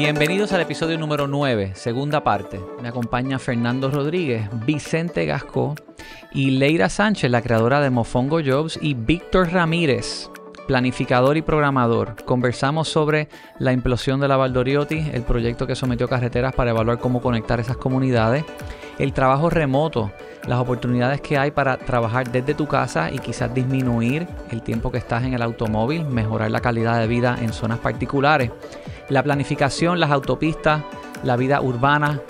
Bienvenidos al episodio número 9, segunda parte. Me acompaña Fernando Rodríguez, Vicente Gasco y Leira Sánchez, la creadora de Mofongo Jobs, y Víctor Ramírez, planificador y programador. Conversamos sobre la implosión de la Valdoriotti, el proyecto que sometió Carreteras para evaluar cómo conectar esas comunidades, el trabajo remoto, las oportunidades que hay para trabajar desde tu casa y quizás disminuir el tiempo que estás en el automóvil, mejorar la calidad de vida en zonas particulares, la planificación, las autopistas, la vida urbana.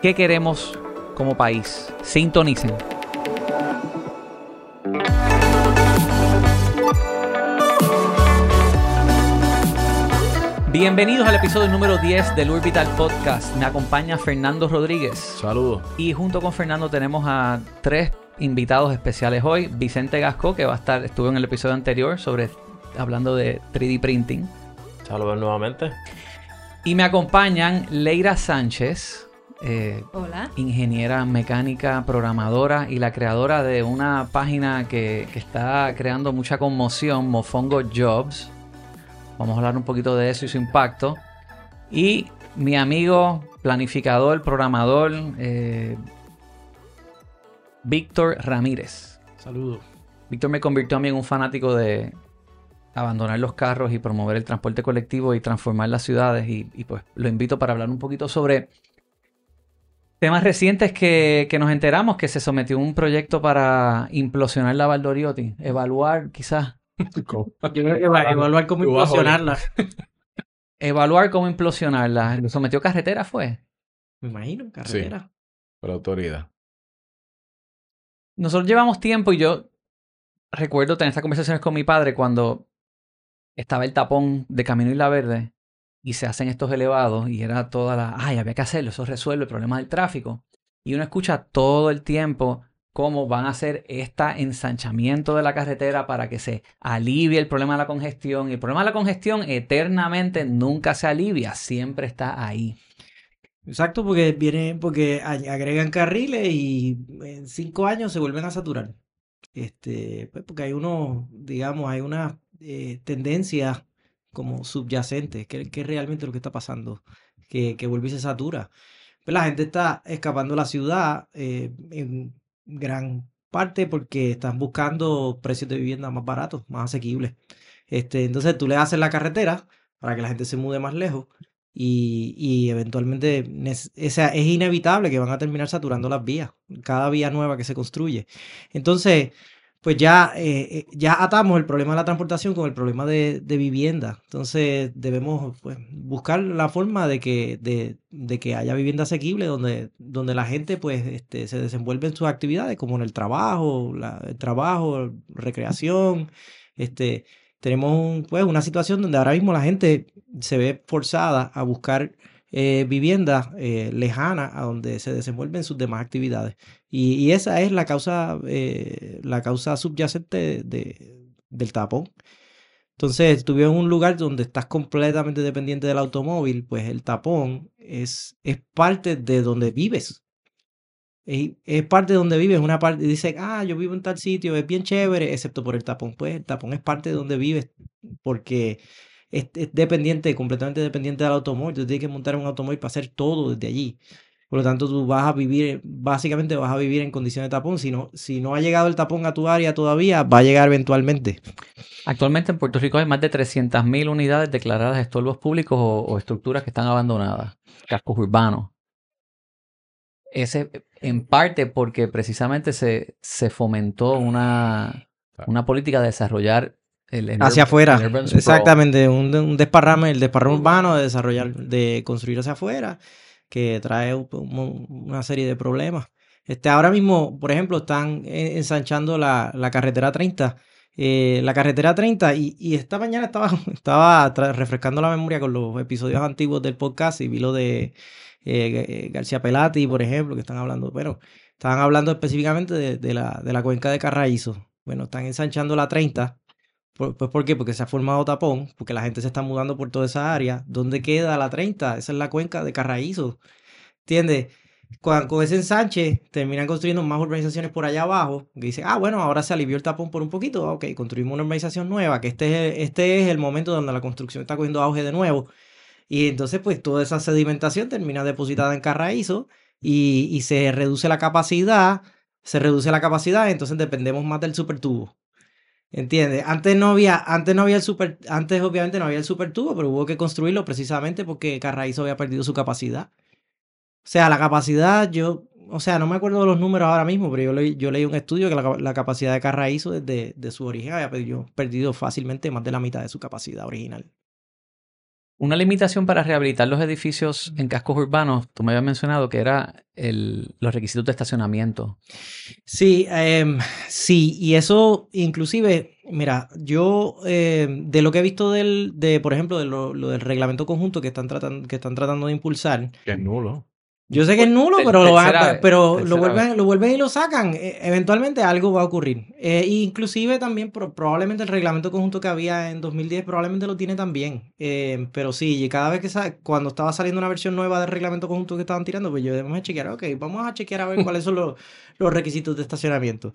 ¿Qué queremos como país? Sintonicen. Bienvenidos al episodio número 10 del Urbital Podcast. Me acompaña Fernando Rodríguez. Saludos. Y junto con Fernando tenemos a tres invitados especiales hoy. Vicente Gasco, que va a estar, estuvo en el episodio anterior sobre hablando de 3D printing. Saludos nuevamente. Y me acompañan Leira Sánchez, eh, Hola. ingeniera mecánica, programadora y la creadora de una página que, que está creando mucha conmoción, Mofongo Jobs. Vamos a hablar un poquito de eso y su impacto. Y mi amigo, planificador, programador, eh, Víctor Ramírez. Saludos. Víctor me convirtió a mí en un fanático de abandonar los carros y promover el transporte colectivo y transformar las ciudades. Y, y pues lo invito para hablar un poquito sobre temas recientes que, que nos enteramos que se sometió un proyecto para implosionar la Valdoriotti. Evaluar quizás Yo creo que va a evaluar cómo implosionarla. Evaluar cómo implosionarla. ¿Lo sometió carretera fue? Me imagino, carretera. Por autoridad. Nosotros llevamos tiempo y yo recuerdo tener estas conversaciones con mi padre cuando estaba el tapón de Camino Isla Verde y se hacen estos elevados y era toda la, ay, había que hacerlo, eso resuelve el problema del tráfico. Y uno escucha todo el tiempo cómo van a hacer este ensanchamiento de la carretera para que se alivie el problema de la congestión. Y el problema de la congestión eternamente nunca se alivia, siempre está ahí. Exacto, porque viene, porque agregan carriles y en cinco años se vuelven a saturar. Este, pues porque hay unos, digamos, hay unas eh, tendencias como subyacentes, que, que es realmente lo que está pasando, que, que vuelve y se satura. Pues la gente está escapando de la ciudad eh, en gran parte porque están buscando precios de vivienda más baratos, más asequibles. Este, entonces tú le haces la carretera para que la gente se mude más lejos y, y eventualmente esa, es inevitable que van a terminar saturando las vías, cada vía nueva que se construye. Entonces, pues ya, eh, eh, ya atamos el problema de la transportación con el problema de, vivienda. Entonces debemos pues, buscar la forma de que, de, que haya vivienda asequible donde, donde la gente pues, este, se desenvuelve en sus actividades, como en el trabajo, el trabajo, recreación. Este, tenemos un, pues, una situación donde ahora mismo la gente se ve forzada a buscar eh, viviendas eh, lejanas a donde se desenvuelven sus demás actividades. Y, esa es la causa, eh, la causa subyacente de- del tapón. Entonces, tú vives en un lugar donde estás completamente dependiente del automóvil, pues el tapón es, es parte de donde vives. Es, es parte de donde vives, una parte, dice, ah, yo vivo en tal sitio, es bien chévere, excepto por el tapón. Pues el tapón es parte de donde vives, porque es, es dependiente, completamente dependiente del automóvil. Tú tienes que montar un automóvil para hacer todo desde allí. Por lo tanto, tú vas a vivir, básicamente vas a vivir en condiciones de tapón. Si no, si no ha llegado el tapón a tu área todavía, va a llegar eventualmente. Actualmente en Puerto Rico hay más de 300.000 unidades declaradas estorbos públicos o, o estructuras que están abandonadas, cascos urbanos. Ese, en parte porque precisamente se, se fomentó una, una política de desarrollar el, el Hacia afuera. el. Exactamente. Un, un desparrame, el desparrame urbano de desarrollar, de construir hacia afuera, que trae un- un- una serie de problemas. Este, ahora mismo, por ejemplo, están eh, ensanchando la, la carretera 30. eh, la carretera 30 y, y esta mañana estaba, estaba refrescando la memoria con los episodios antiguos del podcast y vi lo de eh, García Pelati, por ejemplo, que están hablando, bueno, estaban hablando específicamente de, de la, de la cuenca de Carraízo. Bueno, están ensanchando la 30 Por- Pues ¿por qué? Porque se ha formado tapón, porque la gente se está mudando por toda esa área. ¿Dónde queda la 30? Esa es la cuenca de Carraízo. ¿Entiendes? Con, con ese ensanche terminan construyendo más urbanizaciones por allá abajo. Que dicen, ah, bueno, ahora se alivió el tapón por un poquito. ah, Ok, construimos una urbanización nueva, que este es, este es el momento donde la construcción está cogiendo auge de nuevo. Y entonces, pues toda esa sedimentación termina depositada en carraízo y, y se reduce la capacidad, se reduce la capacidad, entonces dependemos más del supertubo. ¿Entiendes? Antes no había, antes no había el super, antes obviamente no había el supertubo, pero hubo que construirlo precisamente porque Carraízo había perdido su capacidad. O sea, la capacidad, yo, o sea, no me acuerdo de los números ahora mismo, pero yo, leí, yo leí un estudio que la, capacidad de Carraízo desde de su origen había perdido fácilmente más de la mitad de su capacidad original. Una limitación para rehabilitar los edificios en cascos urbanos, tú me habías mencionado que era el, los requisitos de estacionamiento. Sí, em, sí, y eso inclusive, mira, yo em, de lo que he visto del, de, por ejemplo, de lo, del reglamento conjunto que están tratando, que están tratando de impulsar. Que es nulo. Yo sé que es nulo, pero, lo, pero lo, vuelven, lo vuelven y lo sacan. E, eventualmente algo va a ocurrir. Eh, inclusive también probablemente el reglamento conjunto que había en 2010 probablemente lo tiene también. Eh, pero sí, cada vez que cuando estaba saliendo una versión nueva del reglamento conjunto que estaban tirando, pues yo debemos chequear, ok, vamos a chequear a ver cuáles son los, los requisitos de estacionamiento.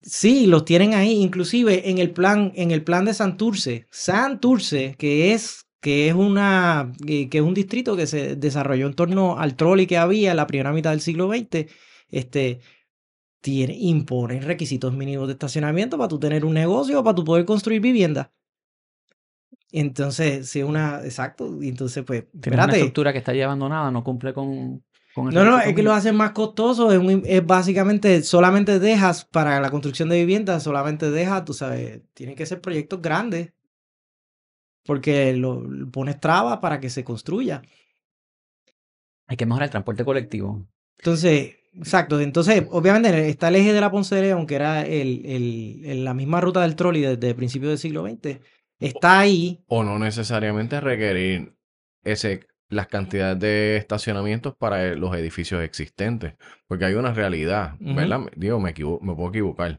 Sí, los tienen ahí, inclusive en el plan, en el plan de Santurce. Santurce, que es que es, una, que es un distrito que se desarrolló en torno al trolley que había en la primera mitad del siglo XX, este, tiene, impone requisitos mínimos de estacionamiento para tú tener un negocio o para tú poder construir vivienda. Entonces, si una, exacto, entonces pues, Tiene una estructura que está ya abandonada, no cumple con... con no, no, es que lo hacen más costoso, es, es, básicamente, solamente dejas para la construcción de viviendas, solamente dejas, tú sabes, tienen que ser proyectos grandes, porque lo, pones trabas para que se construya. Hay que mejorar el transporte colectivo. Entonces, exacto. Entonces, obviamente está el eje de la Ponce de León, que era el, el, la misma ruta del trolley desde principios del siglo XX. Está ahí. O no necesariamente requerir ese, las cantidades de estacionamientos para los edificios existentes. Porque hay una realidad, ¿verdad? Digo, me, me puedo equivocar.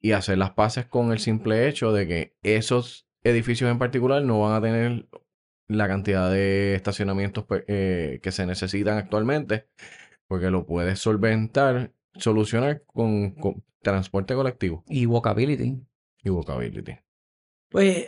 Y hacer las paces con el simple hecho de que esos edificios en particular no van a tener la cantidad de estacionamientos pues, eh, que se necesitan actualmente, porque lo puedes solventar, solucionar con, transporte colectivo. Y walkability. Y walkability. Pues,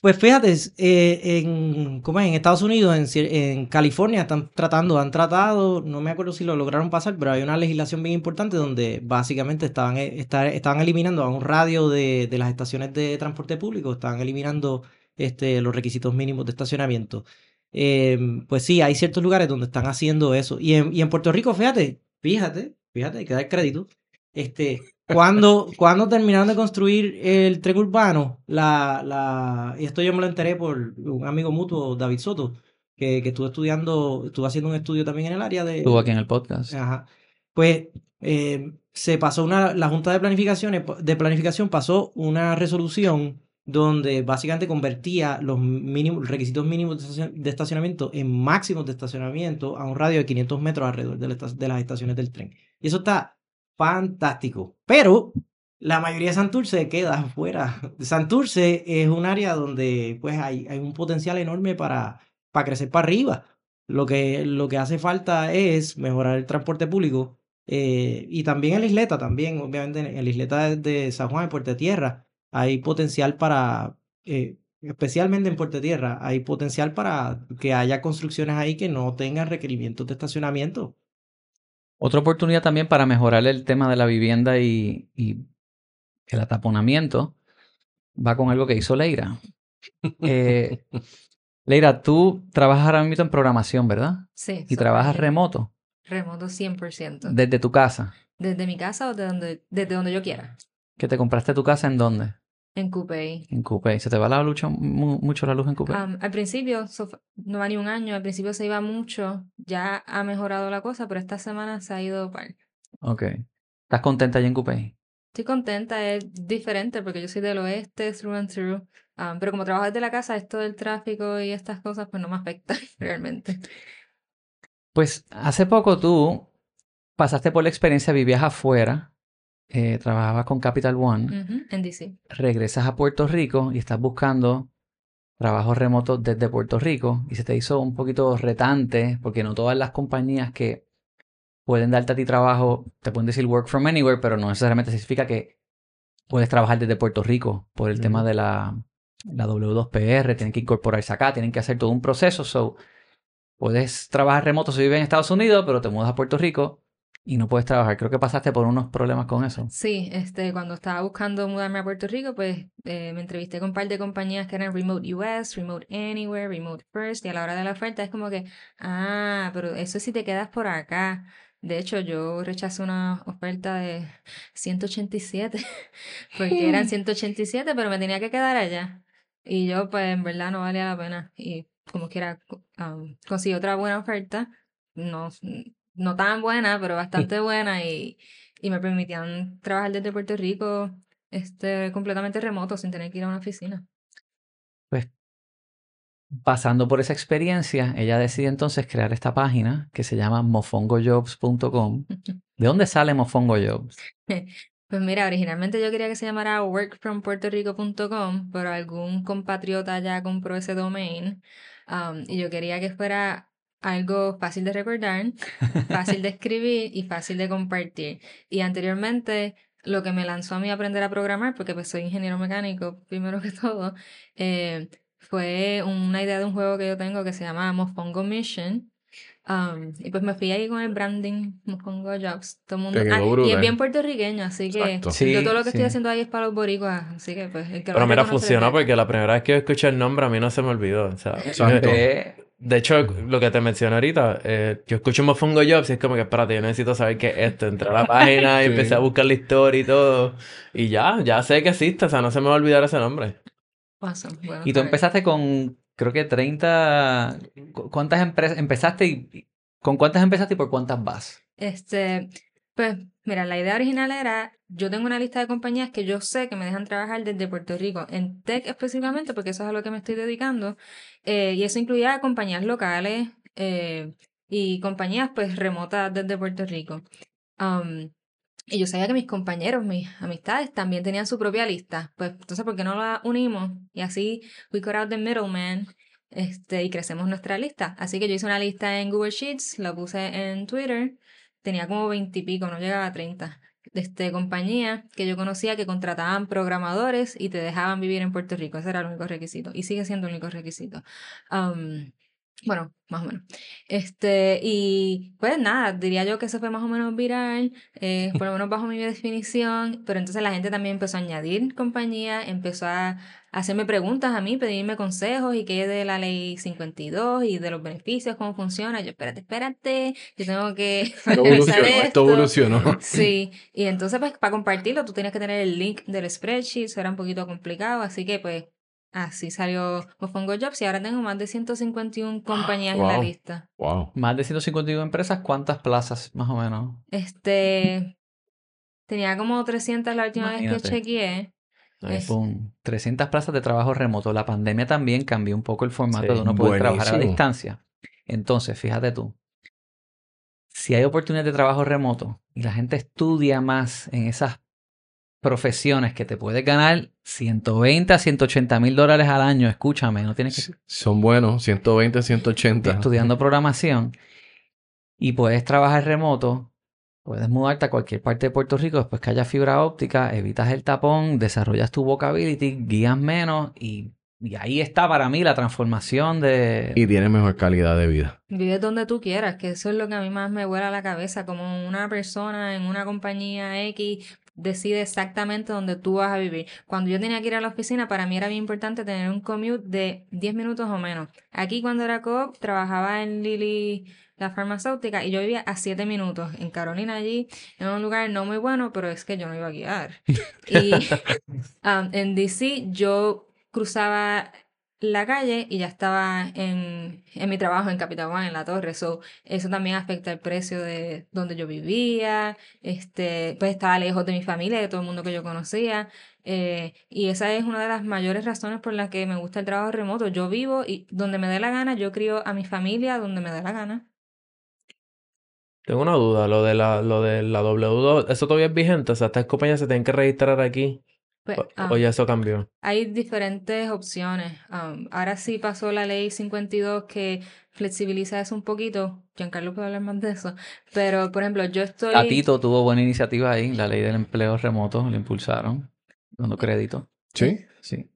pues fíjate, eh, en, ¿cómo es? en Estados Unidos, en, en, California, están tratando, han tratado, no me acuerdo si lo lograron pasar, pero hay una legislación bien importante donde básicamente estaban, eh, estaban eliminando a un radio de, de, las estaciones de transporte público, estaban eliminando este, los requisitos mínimos de estacionamiento. Em, pues sí, hay ciertos lugares donde están haciendo eso. Y en, y en Puerto Rico, fíjate, fíjate, fíjate, hay que dar crédito. Este, cuando, cuando terminaron de construir el tren urbano, la, la, y esto yo me lo enteré por un amigo mutuo, David Soto, que, que estuvo estudiando, estuvo haciendo un estudio también en el área de... Estuvo aquí en el podcast. Ajá. Pues eh, se pasó una, la Junta de Planificación, de Planificación pasó una resolución donde básicamente convertía los mínimos, requisitos mínimos de estacionamiento en máximos de estacionamiento a un radio de 500 metros alrededor de las estaciones del tren. Y eso está fantástico. Pero la mayoría de Santurce queda afuera. Santurce es un área donde pues hay, hay un potencial enorme para, para crecer para arriba. Lo que, lo que hace falta es mejorar el transporte público eh, y también en la isleta, también obviamente en la isleta de San Juan, en Puerto Tierra, hay potencial para, eh, especialmente en Puerto Tierra, hay potencial para que haya construcciones ahí que no tengan requerimientos de estacionamiento. Otra oportunidad también para mejorar el tema de la vivienda y, el ataponamiento va con algo que hizo Leira. Eh, Leira, tú trabajas ahora mismo en programación, ¿verdad? Sí. ¿Y trabajas remoto? Remoto 100%. ¿Desde tu casa? Desde mi casa o donde, desde donde yo quiera. ¿Que te compraste tu casa en dónde? En Coupé. En Coupé. ¿Se te va la luz, mucho la luz en Coupé? al principio, no va ni un año, al principio se iba mucho, ya ha mejorado la cosa, pero esta semana se ha ido par. Ok. ¿Estás contenta allá en Coupé? Estoy contenta, es diferente porque yo soy del oeste, through and through, pero como trabajo desde la casa, esto del tráfico y estas cosas, pues no me afecta realmente. Pues hace poco tú pasaste por la experiencia, vivías afuera eh, trabajabas con Capital One. en DC. Regresas a Puerto Rico y estás buscando trabajo remoto desde Puerto Rico y se te hizo un poquito retante porque no todas las compañías que pueden darte a ti trabajo te pueden decir work from anywhere, pero no necesariamente significa que puedes trabajar desde Puerto Rico por el tema de la la W2PR, tienen que incorporarse acá, tienen que hacer todo un proceso. So, puedes trabajar remoto si vives en Estados Unidos, pero te mudas a Puerto Rico y no puedes trabajar. Creo que pasaste por unos problemas con eso. Sí, este, cuando estaba buscando mudarme a Puerto Rico, pues eh, me entrevisté con un par de compañías que eran Remote US, Remote Anywhere, Remote First, y a la hora de la oferta es como que, ah, pero eso si te quedas por acá. De hecho, yo rechacé una oferta de 187, porque eran 187, pero me tenía que quedar allá. Y yo, pues, en verdad no valía la pena. Y como quiera, um, conseguí otra buena oferta. No, no tan buena, pero bastante buena y, y me permitían trabajar desde Puerto Rico este, completamente remoto, sin tener que ir a una oficina. Pues pasando por esa experiencia, ella decide entonces crear esta página que se llama mofongojobs.com. ¿De dónde sale Mofongo Jobs? Pues mira, originalmente yo quería que se llamara workfrompuertorico.com, pero algún compatriota ya compró ese domain um, y yo quería que fuera algo fácil de recordar, fácil de escribir y fácil de compartir. Y anteriormente lo que me lanzó a mí a aprender a programar, porque pues soy ingeniero mecánico primero que todo, eh, fue una idea de un juego que yo tengo que se llama Mofongo Mission. Um, y pues me fui ahí con el branding Mofongo Jobs. Todo mundo, ah, y es bien puertorriqueño, así que yo todo lo que estoy haciendo ahí es para los boricuas. Así que pues. El que Pero mira, funcionó porque la primera vez que escuché el nombre a mí no se me olvidó. O sea, de hecho, lo que te mencioné ahorita, eh, yo escucho Mofongo Jobs y es como que, espérate, yo necesito saber qué es esto. Entré a la página y empecé a buscar la historia y todo. Y ya, ya sé que existe, o sea, no se me va a olvidar ese nombre. y tú empezaste con, creo que 30... ¿Cuántas empresas empezaste y con cuántas empezaste y por cuántas vas? Este, pues mira, la idea original era, yo tengo una lista de compañías que yo sé que me dejan trabajar desde Puerto Rico, en tech específicamente, porque eso es a lo que me estoy dedicando, eh, y eso incluía compañías locales eh, y compañías pues remotas desde Puerto Rico. Um, y yo sabía que mis compañeros, mis amistades también tenían su propia lista. Pues entonces, ¿por qué no la unimos? Y así, we cut out the middleman este, y crecemos nuestra lista. Así que yo hice una lista en Google Sheets, la puse en Twitter tenía como veintipico, no llegaba a treinta, de este, compañía que yo conocía que contrataban programadores y te dejaban vivir en Puerto Rico. Ese era el único requisito y sigue siendo el único requisito. bueno, más o menos. Este, y pues nada, diría yo que eso fue más o menos viral, eh, por lo menos bajo mi definición, pero entonces la gente también empezó a añadir compañía, empezó a hacerme preguntas a mí, pedirme consejos y qué de la ley 52 y de los beneficios, cómo funciona. Yo, espérate, espérate, yo tengo que... Esto evolucionó. Sí, y entonces pues para compartirlo tú tienes que tener el link del spreadsheet, eso era un poquito complicado, así que pues Así salió Mofongo Jobs y ahora tengo más de 151 compañías en la lista. Wow. Más de 151 empresas, ¿cuántas plazas más o menos? Este tenía como 300 la última vez que chequeé. 300 plazas de trabajo remoto. La pandemia también cambió un poco el formato de uno poder trabajar a distancia. Entonces, fíjate tú, si hay oportunidades de trabajo remoto y la gente estudia más en esas profesiones que te puedes ganar 120 a 180 mil dólares al año, escúchame, no tienes que... Son buenos, 120 a 180. Estudiando programación y puedes trabajar remoto Puedes mudarte a cualquier parte de Puerto Rico después que haya fibra óptica, evitas el tapón, desarrollas tu vocability, guías menos y, ahí está para mí la transformación de... Y tienes mejor calidad de vida. Vives donde tú quieras, que eso es lo que a mí más me vuela la cabeza, como una persona en una compañía X decide exactamente dónde tú vas a vivir. Cuando yo tenía que ir a la oficina, para mí era bien importante tener un commute de 10 minutos o menos. Aquí cuando era coop, trabajaba en Lily la farmacéutica y yo vivía a siete minutos en Carolina allí, en un lugar no muy bueno, pero es que yo no iba a guiar. Y um, en DC yo cruzaba la calle y ya estaba en, en mi trabajo en Capital One, en la torre. So, eso también afecta el precio de donde yo vivía. Este, pues estaba lejos de mi familia, de todo el mundo que yo conocía. Eh, y esa es una de las mayores razones por las que me gusta el trabajo remoto. Yo vivo y donde me dé la gana, yo crío a mi familia donde me dé la gana. Tengo una duda, lo de la, lo de la W2, ¿eso todavía es vigente? O sea, estas compañías se tienen que registrar aquí. Pues, o, ah, ya eso cambió? Hay diferentes opciones. Um, ahora sí pasó la ley 52 que flexibiliza eso un poquito. Giancarlo puede hablar más de eso. Pero, por ejemplo, yo estoy... Tatito tuvo buena iniciativa ahí, la ley del empleo remoto, lo impulsaron, dando crédito. ¿Sí? Sí.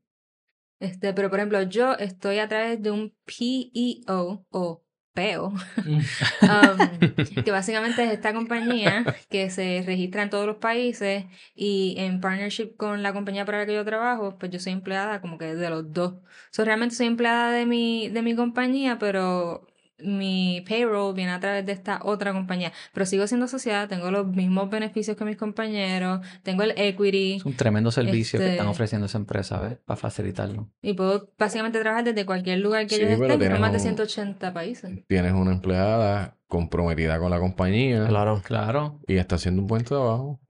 Este, pero por ejemplo, yo estoy a través de un PEO o PEO, mm. um, que básicamente es esta compañía que se registra en todos los países y en partnership con la compañía para la que yo trabajo, pues yo soy empleada como que de los dos. So, realmente soy empleada de mi, de mi compañía, pero mi payroll viene a través de esta otra compañía, pero sigo siendo asociada, tengo los mismos beneficios que mis compañeros, tengo el equity. Es un tremendo servicio que están este ofreciendo esa empresa, ¿ves? Para facilitarlo. Y puedo básicamente trabajar desde cualquier lugar que yo esté, en más de 180 países. Tienes una empleada comprometida con la compañía. Claro, claro. Y está haciendo un buen trabajo.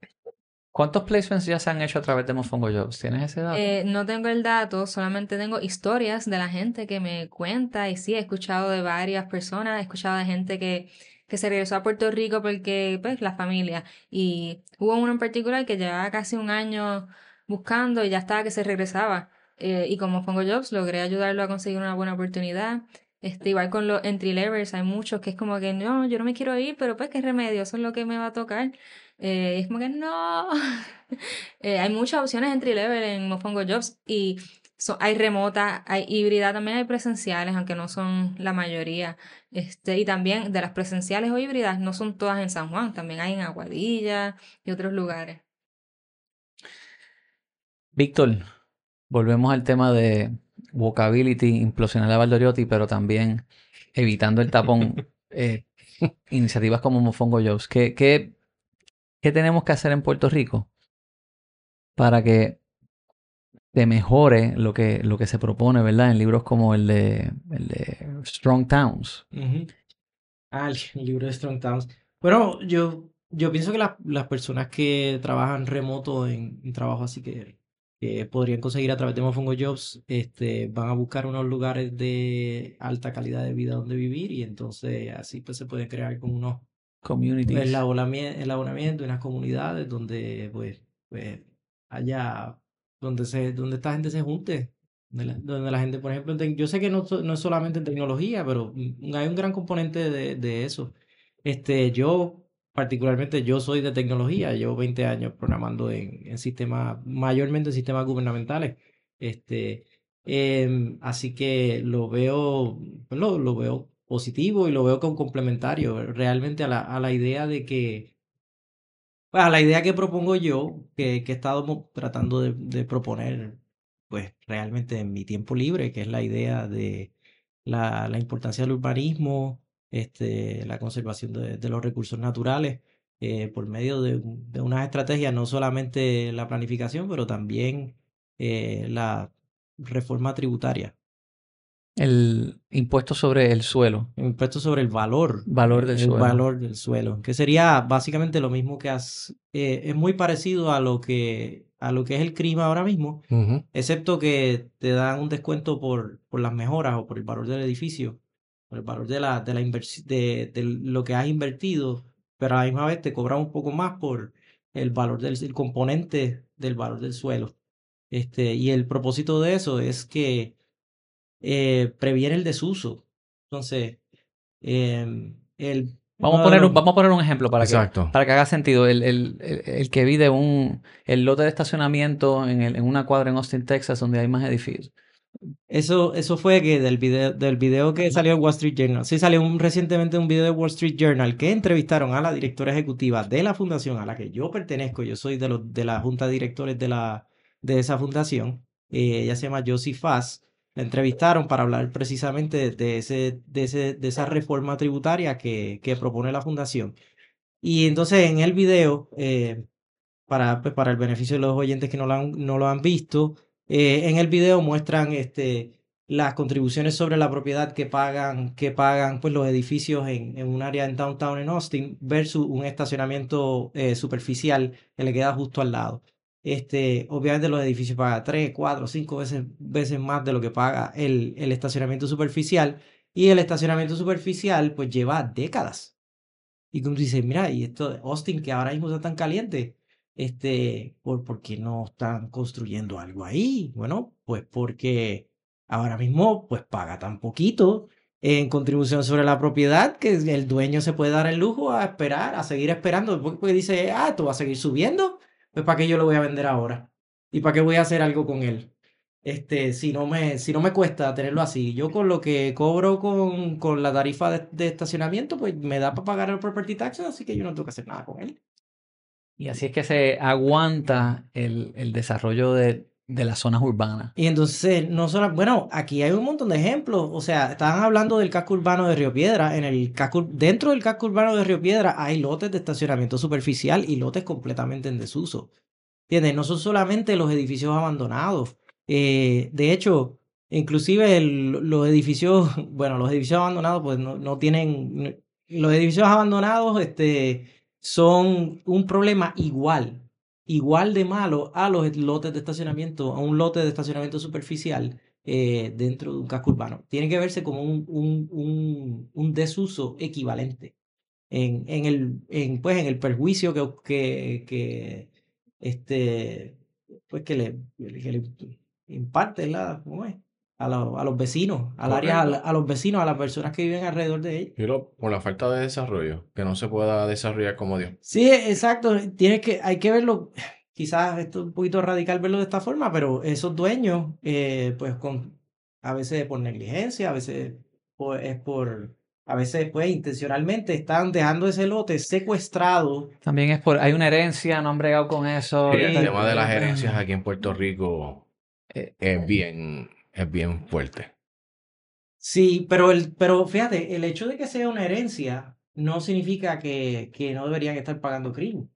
¿Cuántos placements ya se han hecho a través de Mofongo Jobs? ¿Tienes ese dato? Eh, no tengo el dato, solamente tengo historias de la gente que me cuenta y sí, he escuchado de varias personas, he escuchado de gente que, que se regresó a Puerto Rico porque, pues, la familia. Y hubo uno en particular que llevaba casi un año buscando y ya estaba que se regresaba. Eh, y como Mofongo Jobs logré ayudarlo a conseguir una buena oportunidad. Este, igual con los entry levels, hay muchos que es como que no, yo no me quiero ir, pero pues qué remedio, eso es lo que me va a tocar. Eh, es como que no. Eh, hay muchas opciones entry level en Mofongo Jobs y hay remota, hay híbrida, también hay presenciales, aunque no son la mayoría. Este, y también de las presenciales o híbridas no son todas en San Juan, también hay en Aguadilla y otros lugares. Víctor, volvemos al tema de walkability, implosionar a Valdoriotti, pero también evitando el tapón. Eh, iniciativas como Mofongo Jobs. ¿Qué, qué ¿Qué tenemos que hacer en Puerto Rico para que se mejore lo que, lo que se propone, ¿verdad? En libros como el de, el de Strong Towns. Ah, el, libro de Strong Towns. Bueno, yo, yo pienso que las personas que trabajan remoto en, trabajo así que, podrían conseguir a través de Mofongo Jobs, este, van a buscar unos lugares de alta calidad de vida donde vivir y entonces así pues se puede crear como unos communities. El abonamiento, en las comunidades donde pues, pues haya, donde, se, donde esta gente se junte. Donde la, gente, por ejemplo, yo sé que no, no es solamente en tecnología, pero hay un gran componente de, de eso. Este, yo, particularmente, yo soy de tecnología, llevo 20 años programando en, en sistemas, mayormente en sistemas gubernamentales. Este, em, así que lo veo, pues, lo, lo veo positivo y lo veo como complementario realmente a la, a la idea de que, pues, a la idea que propongo yo, que, que he estado tratando de, proponer, pues realmente en mi tiempo libre, que es la idea de la, la importancia del urbanismo, este, la conservación de, los recursos naturales, eh, por medio de, de, unas estrategias, no solamente la planificación, pero también eh, la reforma tributaria. El impuesto sobre el suelo. El impuesto sobre el valor. Valor del el suelo. valor del suelo. Que sería básicamente lo mismo que has, eh, es muy parecido a lo que a lo que es el crimen ahora mismo, excepto que te dan un descuento por, por las mejoras o por el valor del edificio, por el valor de la, de la de, de, lo que has invertido, pero a la misma vez te cobran un poco más por el valor del el componente del valor del suelo. Este, y el propósito de eso es que eh, previene el desuso. Entonces, em, el... Vamos a, poner un, vamos a poner un ejemplo para, que, para que haga sentido. El, el, el, que vi de un el lote de estacionamiento en, en una cuadra en Austin, Texas, donde hay más edificios. Eso, eso fue que del video, del video que salió en Wall Street Journal. Sí, salió un, recientemente un video de Wall Street Journal que entrevistaron a la directora ejecutiva de la fundación a la que yo pertenezco. Yo soy de, los, de la junta de directores de, la, de esa fundación. Eh, ella se llama Josie Fass entrevistaron para hablar precisamente de, ese, de, ese, de esa reforma tributaria que, que, propone la fundación. Y entonces en el video, eh, para, pues, para el beneficio de los oyentes que no lo han, no lo han visto, eh, en el video muestran este, las contribuciones sobre la propiedad que pagan, que pagan pues, los edificios en, en un área en downtown en Austin versus un estacionamiento eh, superficial que le queda justo al lado. Este, obviamente los edificios pagan 3, 4, 5 veces, veces más de lo que paga el, el estacionamiento superficial. Y el estacionamiento superficial pues lleva décadas. Y como dices, mira, y esto de Austin que ahora mismo está tan caliente, este, ¿por, ¿por qué no están construyendo algo ahí? Bueno, pues porque ahora mismo pues paga tan poquito en contribución sobre la propiedad que el dueño se puede dar el lujo a esperar, a seguir esperando, porque dice, ah, esto va a seguir subiendo pues ¿para qué yo lo voy a vender ahora? ¿Y para qué voy a hacer algo con él? este, si no me, si no me cuesta tenerlo así. Yo con lo que cobro con, con la tarifa de, estacionamiento, pues me da para pagar el property tax, así que yo no tengo que hacer nada con él. Y así es que se aguanta el, el desarrollo de, de las zonas urbanas. Y entonces, no solo, bueno, aquí hay un montón de ejemplos. O sea, estaban hablando del casco urbano de Río Piedra. En el casco, dentro del casco urbano de Río Piedra hay lotes de estacionamiento superficial y lotes completamente en desuso. ¿Entiendes? No son solamente los edificios abandonados. Eh, de hecho, inclusive los edificios, bueno, los edificios abandonados, pues no, no tienen. Los edificios abandonados este, son un problema igual igual de malo a los lotes de estacionamiento, a un lote de estacionamiento superficial eh, dentro de un casco urbano. Tiene que verse como un, un, un, desuso equivalente en, en, el, en, pues, en el perjuicio que, que, que, este, pues, que, le, que le imparte la, ¿cómo es? A, a los vecinos, al área, a, los vecinos, a las personas que viven alrededor de ellos. Pero por la falta de desarrollo, que no se pueda desarrollar como Dios. Sí, exacto. Tienes que, hay que verlo, quizás esto es un poquito radical verlo de esta forma, pero esos dueños, eh, pues con, a veces por negligencia, a veces es por, a veces pues intencionalmente están dejando ese lote secuestrado. También es por, hay una herencia, no han bregado con eso. el tema de las herencias aquí en Puerto Rico eh, es bien es bien fuerte. Sí, pero, el, pero fíjate, el hecho de que sea una herencia no significa que, que no deberían estar pagando crimen.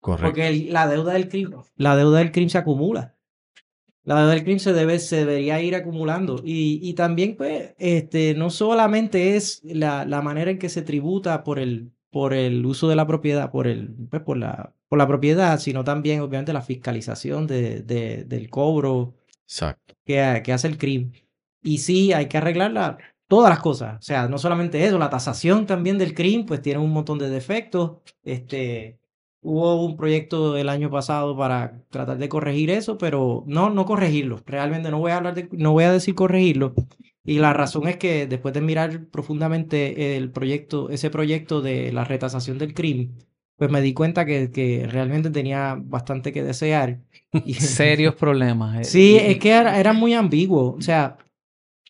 Correcto. Porque la deuda del crimen, la deuda del crimen se acumula. La deuda del crimen se, debe, se debería ir acumulando. Y, y también, pues, este, no solamente es la, la, manera en que se tributa por el, por el uso de la propiedad, por, el, pues, por, la, por la propiedad, sino también, obviamente, la fiscalización de, de, del cobro Exacto. Que, que hace el. Y sí, hay que arreglarla todas las cosas. O sea, no solamente eso, la tasación también del crimen, pues tiene un montón de defectos. Este, hubo un proyecto el año pasado para tratar de corregir eso, pero no, no corregirlo. Realmente no voy a hablar de, no voy a decir corregirlo. Y la razón es que después de mirar profundamente el proyecto, ese proyecto de la retasación del crimen, pues me di cuenta que, que realmente tenía bastante que desear. Y, Serios problemas. Eh, sí, es que era, era, muy ambiguo. O sea,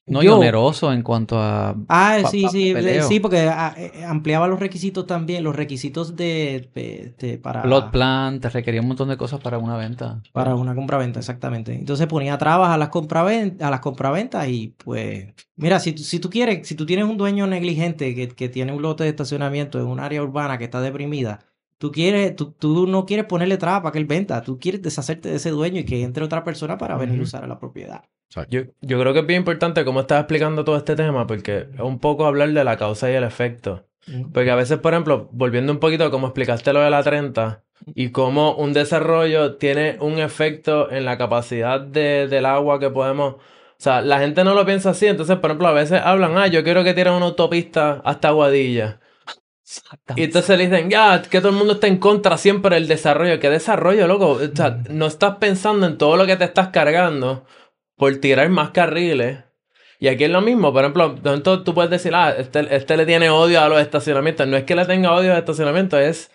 no, y oneroso en cuanto a. Ah, sí, sí, sí, porque ah, eh, eh, ampliaba los requisitos también, los requisitos de, para. Plot plan, te requería un montón de cosas para una venta. Para una compraventa, exactamente. Entonces ponía trabas a las compraventas, a las compraventas y pues. Mira, si, si tú quieres, si tú tienes un dueño negligente que, que tiene un lote de estacionamiento en un área urbana que está deprimida, Tú, quieres, tú, tú, no quieres ponerle traba para que él venda, tú quieres deshacerte de ese dueño y que entre otra persona para venir a usar la propiedad. Yo, yo creo que es bien importante cómo estás explicando todo este tema, porque es un poco hablar de la causa y el efecto. Porque a veces, por ejemplo, volviendo un poquito a cómo explicaste lo de la 30 y cómo un desarrollo tiene un efecto en la capacidad de, del agua que podemos... O sea, la gente no lo piensa así, entonces, por ejemplo, a veces hablan, ah, yo quiero que tiren una autopista hasta Aguadilla. Y entonces le dicen, ya, que todo el mundo está en contra siempre del desarrollo. ¿Qué desarrollo, loco? O sea, no estás pensando en todo lo que te estás cargando por tirar más carriles. Y aquí es lo mismo, por ejemplo, entonces tú puedes decir, ah, este, este le tiene odio a los estacionamientos. No es que le tenga odio a los estacionamientos, es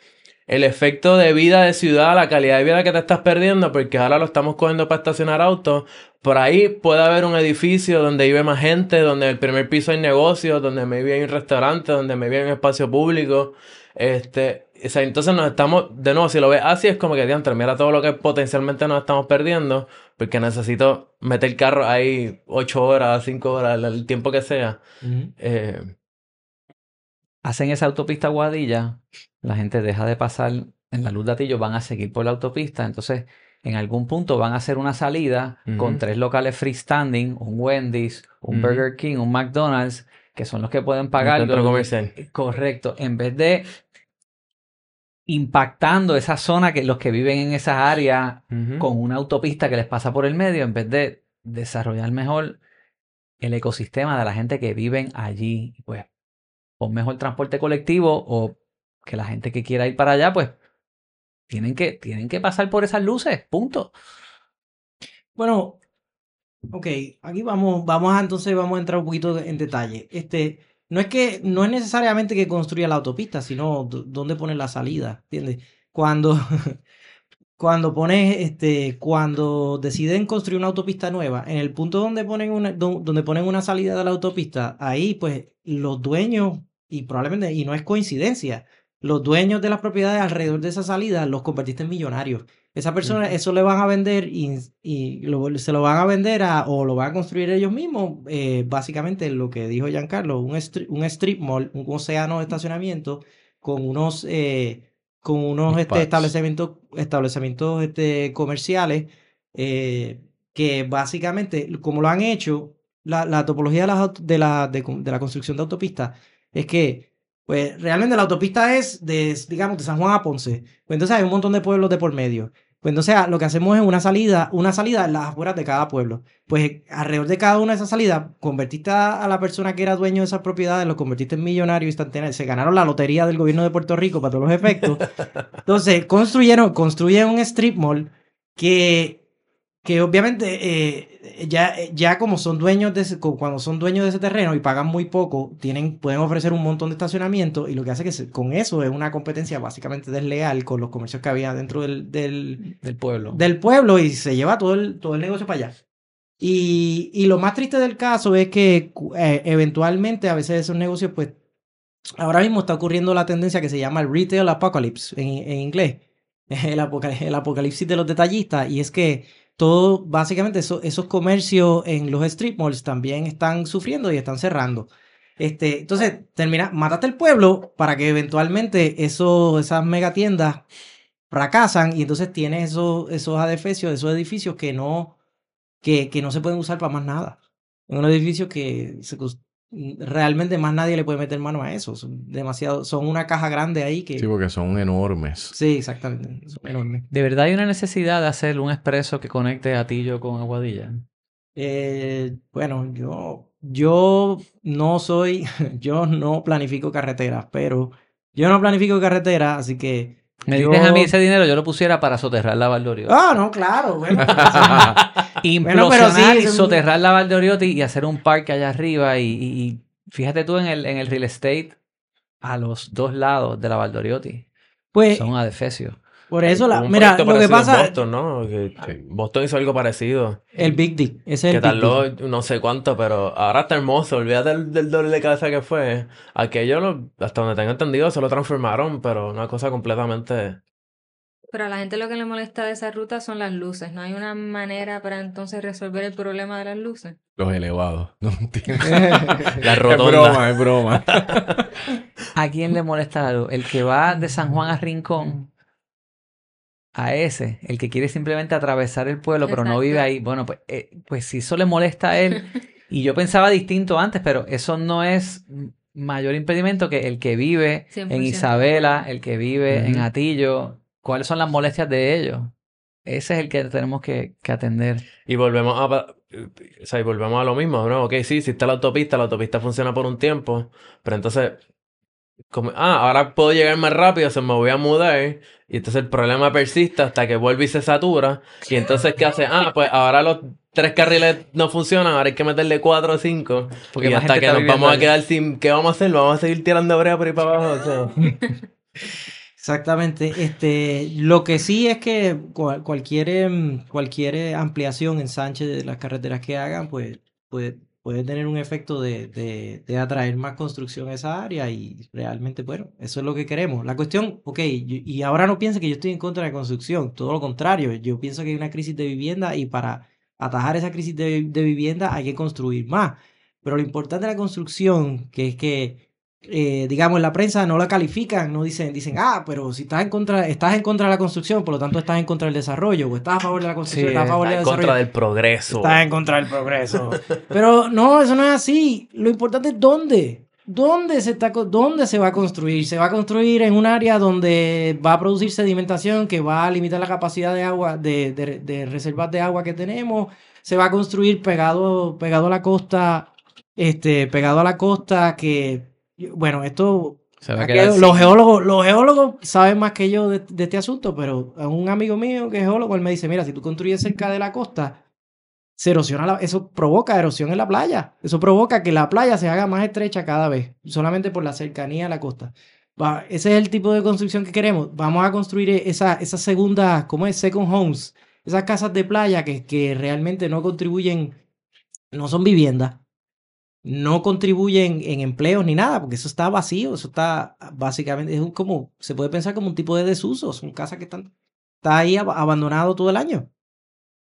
el efecto de vida de ciudad, la calidad de vida que te estás perdiendo, porque ahora lo estamos cogiendo para estacionar autos. Por ahí puede haber un edificio donde vive más gente, donde en el primer piso hay negocios, donde me hay un restaurante, donde me hay un espacio público. Este, o sea, entonces nos estamos, de nuevo, si lo ves así, es como que, diantre, mira todo lo que potencialmente nos estamos perdiendo, porque necesito meter el carro ahí ocho horas, cinco horas, el tiempo que sea. eh, hacen esa autopista Guadilla, la gente deja de pasar en la luz de atillo, van a seguir por la autopista, entonces en algún punto van a hacer una salida con tres locales freestanding, un Wendy's, un Burger King, un McDonald's, que son los que pueden pagar. Correcto, en vez de impactando esa zona que los que viven en esa área con una autopista que les pasa por el medio, en vez de desarrollar mejor el ecosistema de la gente que viven allí, pues o mejor transporte colectivo o que la gente que quiera ir para allá, pues tienen que, tienen que pasar por esas luces, punto. Bueno, ok, aquí vamos, vamos a entonces vamos a entrar un poquito en detalle. Este, no es que, no es necesariamente que construya la autopista, sino dónde pone la salida, ¿entiendes? Cuando, cuando pones, este, cuando deciden construir una autopista nueva, en el punto donde ponen una, donde ponen una salida de la autopista, ahí pues los dueños, y probablemente, y no es coincidencia, los dueños de las propiedades alrededor de esa salida los convertiste en millonarios. Esa persona, eso le van a vender y, y se lo van a vender a, o lo van a construir ellos mismos, eh, básicamente lo que dijo Giancarlo, un, un strip mall, un océano de estacionamiento con unos... Eh, con unos este, establecimientos, establecimientos este, comerciales eh, que básicamente, como lo han hecho, la, la topología de la, de, la, de, la construcción de autopistas es que pues realmente la autopista es de, digamos, de San Juan a Ponce. Pues entonces hay un montón de pueblos de por medio. Pues entonces lo que hacemos es una salida, una salida en las afueras de cada pueblo. Pues alrededor de cada una de esas salidas, convertiste a, la persona que era dueño de esas propiedades, lo convertiste en millonario instantáneo. Se ganaron la lotería del gobierno de Puerto Rico para todos los efectos. Entonces construyeron, construyeron un strip mall que que obviamente eh, ya, ya como son dueños de ese, cuando son dueños de ese terreno y pagan muy poco, tienen, pueden ofrecer un montón de estacionamiento y lo que hace que con eso es una competencia básicamente desleal con los comercios que había dentro del, del, pueblo. Del pueblo y se lleva todo el, todo el negocio para allá. Y, y lo más triste del caso es que eh, eventualmente a veces esos negocios, pues ahora mismo está ocurriendo la tendencia que se llama el retail apocalypse en, en inglés, el, el apocalipsis de los detallistas, y es que todo, básicamente esos comercios en los strip malls también están sufriendo y están cerrando. Este, entonces, termina, mátate el pueblo para que eventualmente eso, esas megatiendas fracasan y entonces tienes esos, esos adefesios, esos edificios que no, que, que no se pueden usar para más nada. Un edificio que se, realmente más nadie le puede meter mano a eso. Son demasiado, son una caja grande ahí que. Sí, porque son enormes. Sí, exactamente. Son enormes. ¿De verdad hay una necesidad de hacer un expreso que conecte a Tillo con Aguadilla? Eh, bueno, yo, yo no soy, yo no planifico carreteras, pero yo no planifico carreteras, así que me dices a mí ese dinero, yo lo pusiera para soterrar la Valdoriotti. Ah, no, claro. Bueno, Implosionar y soterrar la Valdoriotti y hacer un parque allá arriba. Y, fíjate tú en el, en el real estate a los dos lados de la Valdoriotti. Pues, Son adefesios. Por eso, la, mira, lo que pasa... Boston, ¿no? Boston hizo algo parecido. El Big Dick. Ese es el que tardó no sé cuánto, pero ahora está hermoso. Olvídate del, del doble de cabeza que fue. Aquello, hasta donde tengo entendido, se lo transformaron, pero una cosa completamente... Pero a la gente lo que le molesta de esa ruta son las luces. ¿No hay una manera para entonces resolver el problema de las luces? Los elevados. No la rotonda. Es broma, es broma. ¿A quién le molesta algo? El que va de San Juan a Rincón a ese, el que quiere simplemente atravesar el pueblo, pero no vive ahí, bueno, pues, eh, pues si eso le molesta a él, y yo pensaba distinto antes, pero eso no es mayor impedimento que el que vive en Isabela, el que vive en Atillo, cuáles son las molestias de ellos. Ese es el que tenemos que, que atender. Y volvemos a, o sea, y volvemos a lo mismo, ¿no? Ok, sí, si está la autopista, la autopista funciona por un tiempo, pero entonces como, ah, ahora puedo llegar más rápido, se me voy a mudar. Y entonces el problema persiste hasta que vuelve y se satura. Y entonces, ¿qué hace? Ah, pues ahora los tres carriles no funcionan, ahora hay que meterle cuatro o cinco. Porque y hasta que nos vamos a quedar sin. ¿Qué vamos a hacer? Vamos a seguir tirando brea por ahí para abajo. Exactamente. Este, lo que sí es que cualquier, em, cualquier ampliación, ensanche de las carreteras que hagan, pues, puede tener un efecto de, de, atraer más construcción a esa área y realmente, bueno, eso es lo que queremos. La cuestión, ok, y ahora no piense que yo estoy en contra de la construcción, todo lo contrario, yo pienso que hay una crisis de vivienda y para atajar esa crisis de, de vivienda hay que construir más. Pero lo importante de la construcción, que es que eh, digamos, la prensa no la califican, no dicen, dicen, ah, pero si estás en contra, estás en contra de la construcción, por lo tanto estás en contra del desarrollo, o estás a favor de la construcción, estás a favor del desarrollo. en contra del progreso. Estás en contra del progreso. pero no, eso no es así. Lo importante es dónde. ¿Dónde se, está, ¿Dónde se va a construir? Se va a construir en un área donde va a producir sedimentación que va a limitar la capacidad de agua, de, de, de reservas de agua que tenemos. Se va a construir pegado, pegado a la costa, este, pegado a la costa que bueno, esto los geólogos, los geólogos saben más que yo de, este asunto, pero un amigo mío que es geólogo, él me dice, mira, si tú construyes cerca de la costa, se erosiona eso provoca erosión en la playa. Eso provoca que la playa se haga más estrecha cada vez, solamente por la cercanía a la costa. ese es el tipo de construcción que queremos. Vamos a construir esa, esa segunda, ¿cómo es? Second homes. Esas casas de playa que, que realmente no contribuyen, no son viviendas, no contribuyen en empleos ni nada, porque eso está vacío, eso está básicamente, es como, se puede pensar como un tipo de desuso, son casas que están, está ahí abandonado todo el año.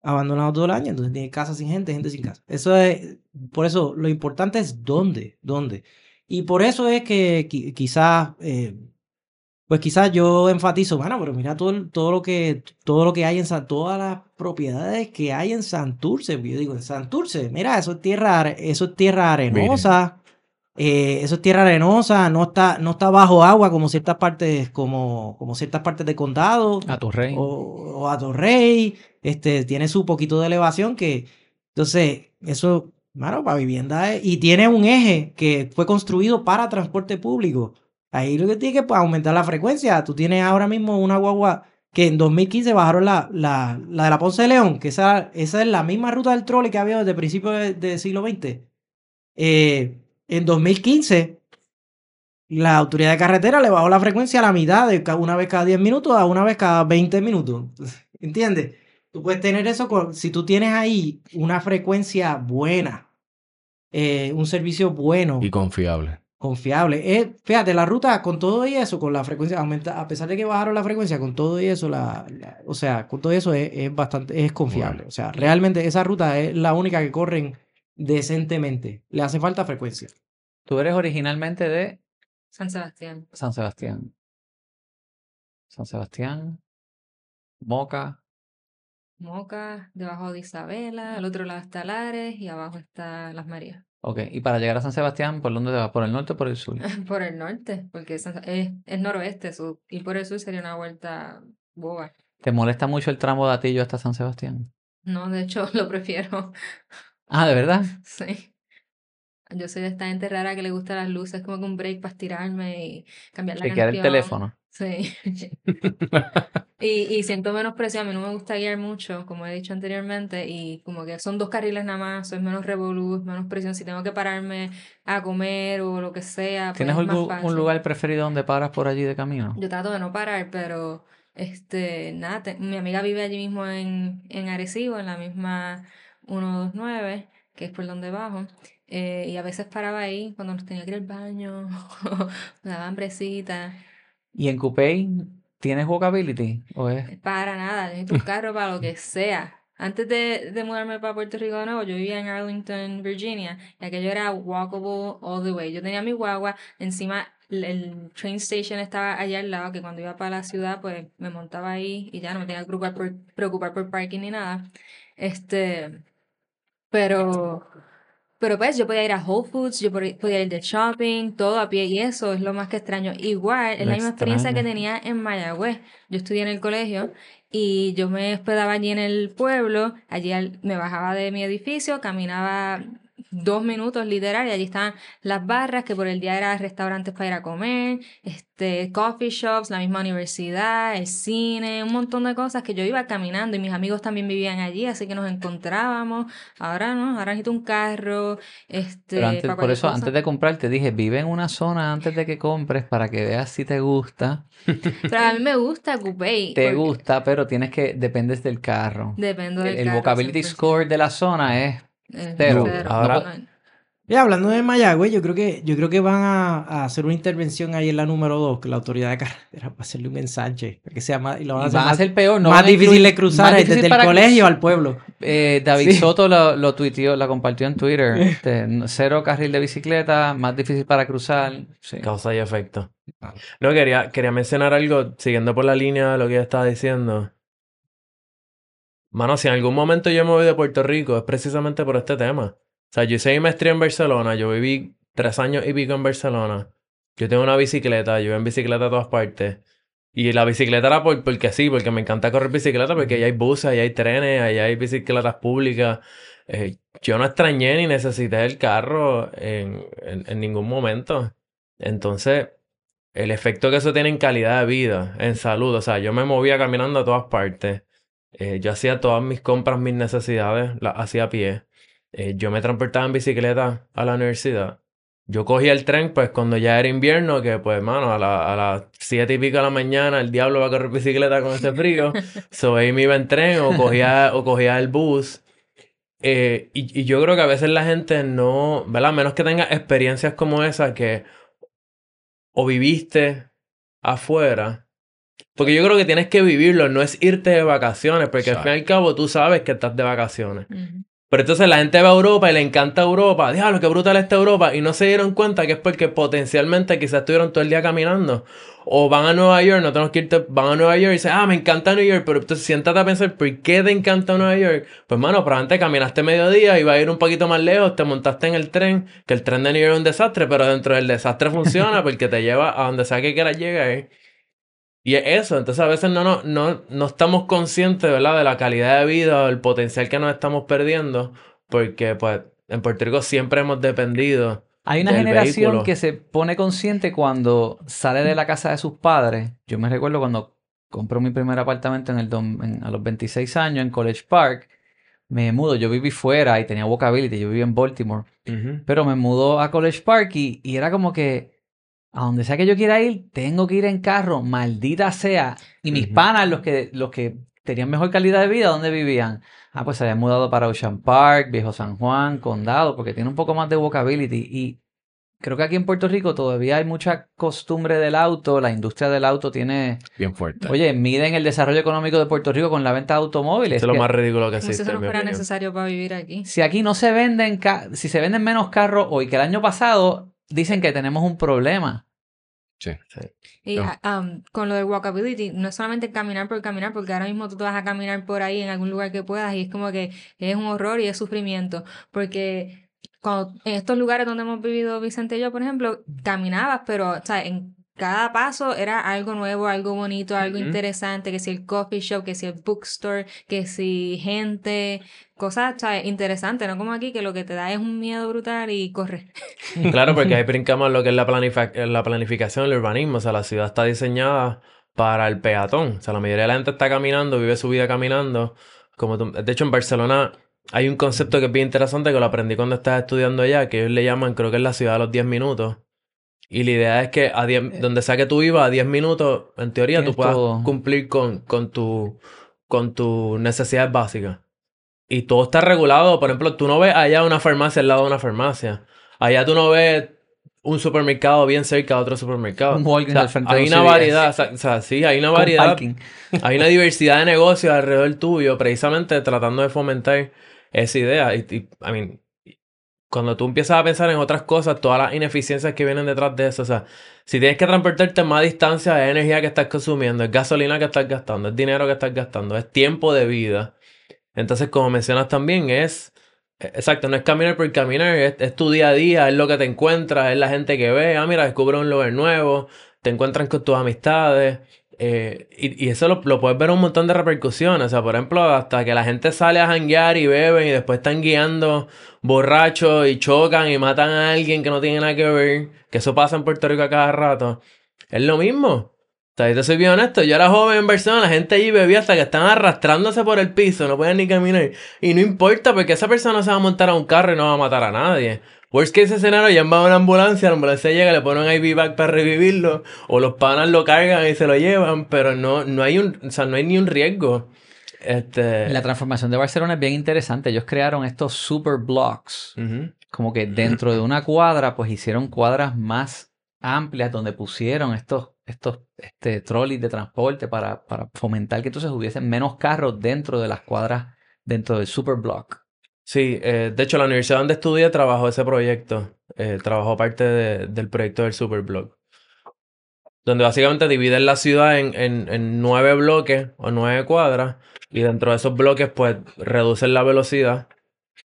Abandonado todo el año, entonces tiene casas sin gente, gente sin casa. Eso es, por eso lo importante es dónde, dónde. Y por eso es que quizás, eh, pues quizás yo enfatizo, bueno, pero mira todo, todo, lo que, todo lo que hay en San, todas las propiedades que hay en Santurce. Yo digo, en Santurce, mira, eso es tierra, eso es tierra arenosa. Eh, eso es tierra arenosa, no está, no está bajo agua como ciertas partes, como, como ciertas partes de condado. A Torrey. O, o a Torrey. Este, tiene su poquito de elevación que. Entonces, eso Mano, para vivienda y tiene un eje que fue construido para transporte público. Ahí lo que tiene que pues, aumentar la frecuencia. Tú tienes ahora mismo una guagua que en 2015 bajaron la, la, la de la Ponce de León, que esa, esa es la misma ruta del trole que había desde principios del siglo XX. Eh, en 2015, la autoridad de carretera le bajó la frecuencia a la mitad, de una vez cada 10 minutos a una vez cada 20 minutos. ¿Entiendes? Tú puedes tener eso si tú tienes ahí una frecuencia buena, eh, un servicio bueno. Y confiable. Confiable. Eh, fíjate, la ruta con todo y eso, con la frecuencia, aumenta, a pesar de que bajaron la frecuencia, con todo y eso, la, o sea, con todo eso es, bastante, es confiable. O sea, realmente esa ruta es la única que corren decentemente. Le hace falta frecuencia. Tú eres originalmente de San Sebastián. San Sebastián. San Sebastián. Moca. Moca, debajo de Isabela, al otro lado está Lares y abajo está Las Marías. Ok, y para llegar a San Sebastián, ¿por dónde te vas? ¿Por el norte o por el sur? por el norte, porque es, es, noroeste, sur, y por el sur sería una vuelta boba. ¿Te molesta mucho el tramo de Atillo hasta San Sebastián? No, de hecho lo prefiero. Ah, ¿de verdad? Sí. Yo soy de esta gente rara que le gusta las luces, como que un break para estirarme y cambiar la canción. el teléfono. Sí. y, y siento menos presión. A mí no me gusta guiar mucho, como he dicho anteriormente, y como que son dos carriles nada más, es menos revolú, menos presión. Si tengo que pararme a comer o lo que sea. Pues ¿Tienes algún, un lugar preferido donde paras por allí de camino? Yo trato de no parar, pero este, nada, mi amiga vive allí mismo en, en Arecibo, en la misma 129, que es por donde bajo. Eh, y a veces paraba ahí cuando nos tenía que ir al baño, me daba hambrecita. ¿Y en Coupé tienes walkability? ¿O es? Para nada, necesito un carro para lo que sea. Antes de, de, mudarme para Puerto Rico de nuevo, yo vivía en Arlington, Virginia, y aquello era walkable all the way. Yo tenía mi guagua, encima el train station estaba allá al lado, que cuando iba para la ciudad, pues me montaba ahí y ya no me tenía que preocupar por, preocupar por parking ni nada. Este, pero pero pues yo podía ir a Whole Foods, yo podía ir de shopping, todo a pie y eso es lo más que extraño. Igual, es la misma experiencia que tenía en Mayagüez. Yo estudié en el colegio y yo me hospedaba allí en el pueblo, allí me bajaba de mi edificio, caminaba dos minutos literal y allí estaban las barras que por el día eran restaurantes para ir a comer, este, coffee shops, la misma universidad, el cine, un montón de cosas que yo iba caminando y mis amigos también vivían allí, así que nos encontrábamos. Ahora no, ahora necesito un carro, este, Pero por eso antes de comprar te dije, vive en una zona antes de que compres para que veas si te gusta. Pero a mí me gusta Coupé. Te gusta, pero tienes que dependes del carro. Depende del el, carro. El vocability score de la zona es pero Ahora, ya hablando de Mayagüez, yo creo que, yo creo que van a, hacer una intervención ahí en la número 2, que la autoridad de carretera va a hacerle un ensanche, que sea más, y lo van a hacer, peor, más difícil de cruzar desde el colegio al pueblo. Eh, David Soto lo, lo tuiteó, la compartió en Twitter. Este, cero carril de bicicleta, más difícil para cruzar. Causa y efecto. No, quería, quería mencionar algo, siguiendo por la línea de lo que estaba diciendo. Mano, si en algún momento yo me voy de Puerto Rico, es precisamente por este tema. O sea, yo hice mi maestría en Barcelona, yo viví tres años y pico en Barcelona. Yo tengo una bicicleta, yo voy en bicicleta a todas partes. Y la bicicleta era por, porque sí, porque me encanta correr bicicleta, porque ahí hay buses, ahí hay trenes, ahí hay bicicletas públicas. Eh, yo no extrañé ni necesité el carro en, en ningún momento. Entonces, el efecto que eso tiene en calidad de vida, en salud, o sea, yo me movía caminando a todas partes. Eh, yo hacía todas mis compras, mis necesidades, las hacía a pie. Eh, yo me transportaba en bicicleta a la universidad. yo cogía el tren, pues cuando ya era invierno, que pues, mano, a, las siete y pico de la mañana el diablo va a correr bicicleta con ese frío. so ahí me iba en tren o cogía, o cogía el bus. Eh, y, y, yo creo que a veces la gente no, ¿verdad? A menos que tenga experiencias como esa que o viviste afuera. Porque yo creo que tienes que vivirlo, no es irte de vacaciones, porque al fin y al cabo tú sabes que estás de vacaciones. Pero entonces la gente va a Europa y le encanta Europa. Diablo, qué brutal está Europa. Y no se dieron cuenta que es porque potencialmente quizás estuvieron todo el día caminando. O van a Nueva York, no tenemos que irte, van a Nueva York y dicen, ah, me encanta Nueva York. Pero entonces siéntate a pensar, ¿por qué te encanta Nueva York? Pues, mano, probablemente caminaste mediodía, iba a ir un poquito más lejos, te montaste en el tren, que el tren de New York es un desastre, pero dentro del desastre funciona porque te lleva a donde sea que quieras llegar. Y es eso, entonces a veces no, no, no, no estamos conscientes, ¿verdad? De la calidad de vida o el potencial que nos estamos perdiendo, porque pues en Puerto Rico siempre hemos dependido. Hay una generación que se pone consciente cuando sale de la casa de sus padres. Yo me recuerdo cuando compré mi primer apartamento en el a los 26 años en College Park. Me mudo, yo viví fuera y tenía walkability, yo viví en Baltimore. Pero me mudó a College Park y era como que a donde sea que yo quiera ir, tengo que ir en carro, maldita sea. Y mis panas, los que, los que tenían mejor calidad de vida, ¿dónde vivían? Ah, pues se habían mudado para Ocean Park, Viejo San Juan, Condado, porque tiene un poco más de walkability. Y creo que aquí en Puerto Rico todavía hay mucha costumbre del auto, la industria del auto tiene... Bien fuerte. Oye, miden el desarrollo económico de Puerto Rico con la venta de automóviles. Eso es lo más ridículo que existe. Eso no fuera necesario para vivir aquí. Si aquí no se venden, si se venden menos carros hoy que el año pasado, dicen que tenemos un problema. Sí. Y um, con lo de walkability, no es solamente caminar por caminar, porque ahora mismo tú te vas a caminar por ahí en algún lugar que puedas y es como que es un horror y es sufrimiento. Porque cuando, en estos lugares donde hemos vivido Vicente y yo, por ejemplo, caminabas, pero o sea, en cada paso era algo nuevo, algo bonito, algo interesante, que si el coffee shop, que si el bookstore, que si gente, cosas interesantes, no como aquí que lo que te da es un miedo brutal y corre. Claro, porque ahí brincamos lo que es la, la planificación, el urbanismo, o sea, la ciudad está diseñada para el peatón, o sea, la mayoría de la gente está caminando, vive su vida caminando, como de hecho en Barcelona hay un concepto que es bien interesante que lo aprendí cuando estaba estudiando allá, que ellos le llaman, creo que es la ciudad de los 10 minutos y la idea es que a eh. donde sea que tú vivas, a 10 minutos, en teoría, tú puedas cumplir con, con, tu, con tus necesidades básicas. Y todo está regulado. Por ejemplo, tú no ves allá una farmacia al lado de una farmacia. Allá tú no ves un supermercado bien cerca de otro supermercado. hay una variedad, o sea, sí, hay una variedad. Hay una diversidad de negocios alrededor tuyo, precisamente tratando de fomentar esa idea. Y, y I mean, cuando tú empiezas a pensar en otras cosas, todas las ineficiencias que vienen detrás de eso, o sea, si tienes que transportarte más distancia, es energía que estás consumiendo, es gasolina que estás gastando, es dinero que estás gastando, es tiempo de vida. Entonces, como mencionas también, es, e, exacto, no es caminar por caminar, es, tu día a día, es lo que te encuentras, es la gente que ve, ah, mira, descubre un lugar nuevo, te encuentran con tus amistades. Eh, y, eso lo, puedes ver un montón de repercusiones. O sea, por ejemplo, hasta que la gente sale a janguear y beben y después están guiando borrachos y chocan y matan a alguien que no tiene nada que ver. Que eso pasa en Puerto Rico a cada rato. Es lo mismo. O sea, yo te soy bien honesto. Yo era joven en persona, la gente allí bebía hasta que estaban arrastrándose por el piso, no podían ni caminar. Y no importa porque esa persona se va a montar a un carro y no va a matar a nadie. Worst case escenario, llama a una ambulancia, la ambulancia llega, le ponen IV bag para revivirlo, o los panas lo cargan y se lo llevan, pero no, no hay un, o sea, no hay ni un riesgo. Este... La transformación de Barcelona es bien interesante. Ellos crearon estos super blocks. Como que dentro de una cuadra, pues hicieron cuadras más amplias donde pusieron estos, estos este, trolleys de transporte para, para fomentar que entonces hubiesen menos carros dentro de las cuadras, dentro del super block. Sí, eh, de hecho la universidad donde estudié trabajó ese proyecto, eh, trabajó parte del proyecto del Superblog, donde básicamente dividen la ciudad en, en, nueve bloques o nueve cuadras y dentro de esos bloques pues reducen la velocidad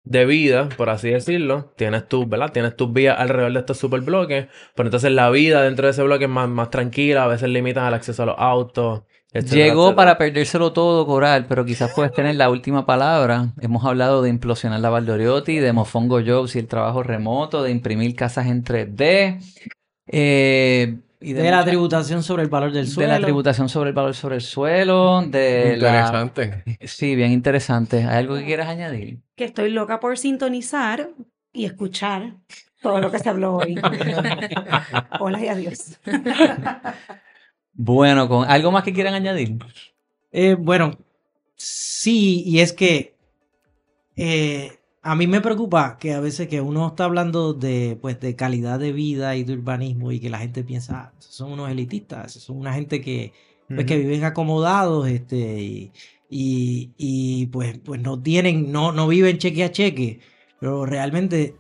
de vida, por así decirlo. Tienes tus, ¿verdad? Tienes tus vías alrededor de estos superbloques, pero entonces la vida dentro de ese bloque es más, más tranquila, a veces limitan el acceso a los autos, Llegó para perdérselo todo, Coral, pero quizás puedes tener la última palabra. Hemos hablado de implosionar la Valdoriotti, de Mofongo Jobs y el trabajo remoto, de imprimir casas en 3D. Eh, y de, la tributación sobre el valor del suelo. De la tributación sobre el valor sobre el suelo. De interesante. Sí, bien interesante. ¿Hay algo que quieras añadir? Que estoy loca por sintonizar y escuchar todo lo que se habló hoy. Hola y adiós. Bueno, con algo más que quieran añadir. Eh, bueno, sí, y es que eh, a mí me preocupa que a veces que uno está hablando de, pues, de calidad de vida y de urbanismo y que la gente piensa, ah, son unos elitistas, son una gente que, pues, que viven acomodados este, y, y, pues, pues no tienen, no, no viven cheque a cheque, pero realmente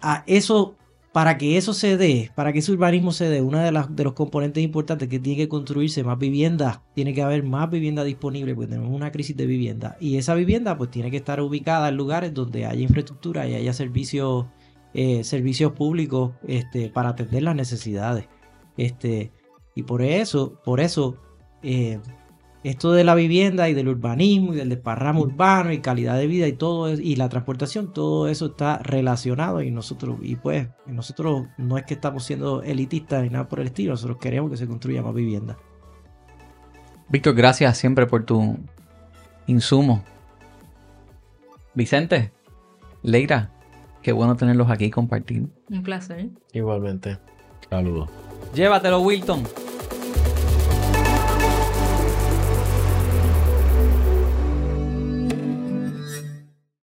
a eso para que eso se dé, para que ese urbanismo se dé, uno de, los componentes importantes que tiene que construirse más vivienda, tiene que haber más vivienda disponible, porque tenemos una crisis de vivienda. Y esa vivienda pues tiene que estar ubicada en lugares donde haya infraestructura y haya servicios, eh, servicios públicos este, para atender las necesidades. Este, y por eso, por eso eh, esto de la vivienda y del urbanismo y del desparramo urbano y calidad de vida y todo y la transportación, todo eso está relacionado y nosotros, y pues, nosotros no es que estamos siendo elitistas ni nada por el estilo, nosotros queremos que se construya más vivienda. Víctor, gracias siempre por tu insumo. Vicente, Leira, qué bueno tenerlos aquí y compartir. Un placer. Igualmente. Saludos. Llévatelo, Wilton.